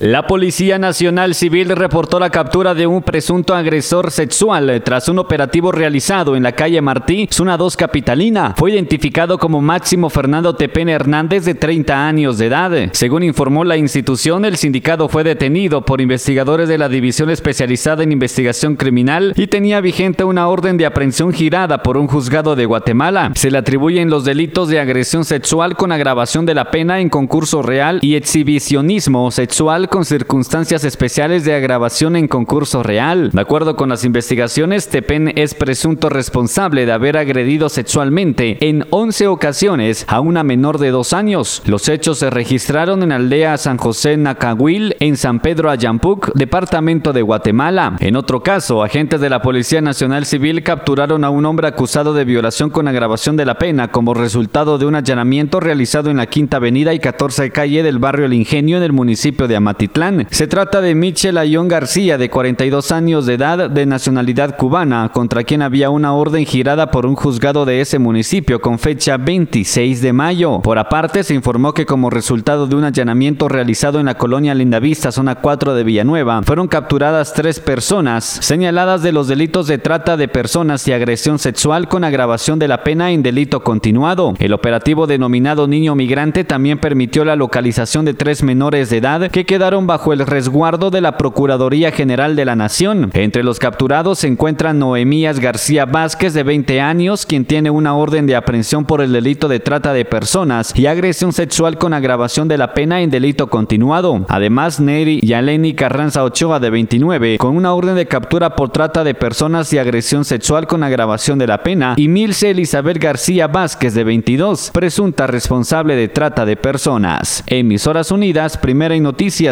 La Policía Nacional Civil reportó la captura de un presunto agresor sexual tras un operativo realizado en la calle Martí, zona 2 capitalina. Fue identificado como Máximo Fernando Tepén Hernández de 30 años de edad. Según informó la institución, el sindicado fue detenido por investigadores de la División Especializada en Investigación Criminal y tenía vigente una orden de aprehensión girada por un juzgado de Guatemala. Se le atribuyen los delitos de agresión sexual con agravación de la pena en concurso real y exhibicionismo sexual con circunstancias especiales de agravación en concurso real. De acuerdo con las investigaciones, Tepen es presunto responsable de haber agredido sexualmente en 11 ocasiones a una menor de dos años. Los hechos se registraron en aldea San José Nacahuil, en San Pedro Ayampuc, departamento de Guatemala. En otro caso, agentes de la Policía Nacional Civil capturaron a un hombre acusado de violación con agravación de la pena como resultado de un allanamiento realizado en la Quinta Avenida y 14 calle del barrio El Ingenio en el municipio de Amatitlán. Se trata de Michel Ayón García, de 42 años de edad, de nacionalidad cubana, contra quien había una orden girada por un juzgado de ese municipio con fecha 26 de mayo. Por aparte, se informó que como resultado de un allanamiento realizado en la colonia Lindavista, zona 4 de Villanueva, fueron capturadas tres personas señaladas de los delitos de trata de personas y agresión sexual con agravación de la pena en delito continuado. El operativo denominado Niño Migrante también permitió la localización de tres menores de edad que quedaron bajo el resguardo de la Procuraduría General de la Nación. Entre los capturados se encuentran Noemías García Vázquez, de 20 años, quien tiene una orden de aprehensión por el delito de trata de personas y agresión sexual con agravación de la pena en delito continuado. Además, Neri Yaleni Carranza Ochoa, de 29, con una orden de captura por trata de personas y agresión sexual con agravación de la pena, y Milce Elizabeth García Vázquez, de 22, presunta responsable de trata de personas. Emisoras Unidas, Primera y